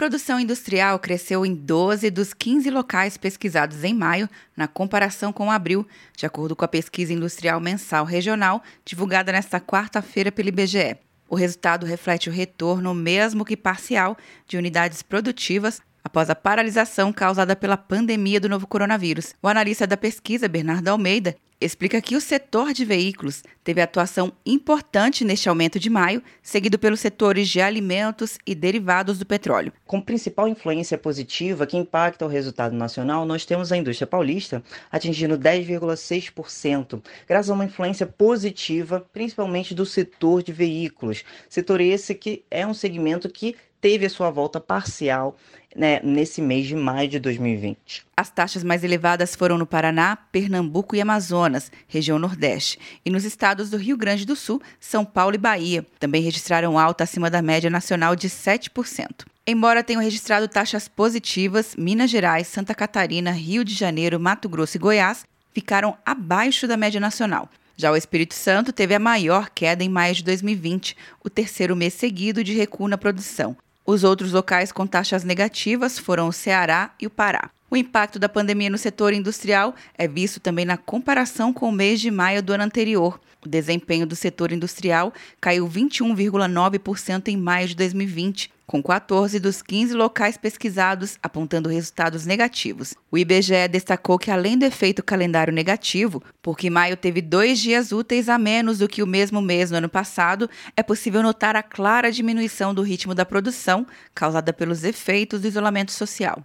produção industrial cresceu em 12 dos 15 locais pesquisados em maio, na comparação com abril, de acordo com a pesquisa industrial mensal regional divulgada nesta quarta-feira pelo IBGE. O resultado reflete o retorno, mesmo que parcial, de unidades produtivas após a paralisação causada pela pandemia do novo coronavírus. O analista da pesquisa, Bernardo Almeida, explica que o setor de veículos teve atuação importante neste aumento de maio, seguido pelos setores de alimentos e derivados do petróleo. Com principal influência positiva que impacta o resultado nacional, nós temos a indústria paulista atingindo 10,6%, graças a uma influência positiva, principalmente do setor de veículos. Setor esse que é um segmento que teve a sua volta parcial né, nesse mês de maio de 2020. As taxas mais elevadas foram no Paraná, Pernambuco e Amazonas, região Nordeste, e nos estados do Rio Grande do Sul, São Paulo e Bahia. Também registraram alta acima da média nacional de 7%. Embora tenham registrado taxas positivas, Minas Gerais, Santa Catarina, Rio de Janeiro, Mato Grosso e Goiás ficaram abaixo da média nacional. Já o Espírito Santo teve a maior queda em maio de 2020, o terceiro mês seguido de recuo na produção. Os outros locais com taxas negativas foram o Ceará e o Pará. O impacto da pandemia no setor industrial é visto também na comparação com o mês de maio do ano anterior. O desempenho do setor industrial caiu 21,9% em maio de 2020, com 14 dos 15 locais pesquisados apontando resultados negativos. O IBGE destacou que, além do efeito calendário negativo, porque maio teve dois dias úteis a menos do que o mesmo mês no ano passado, é possível notar a clara diminuição do ritmo da produção, causada pelos efeitos do isolamento social.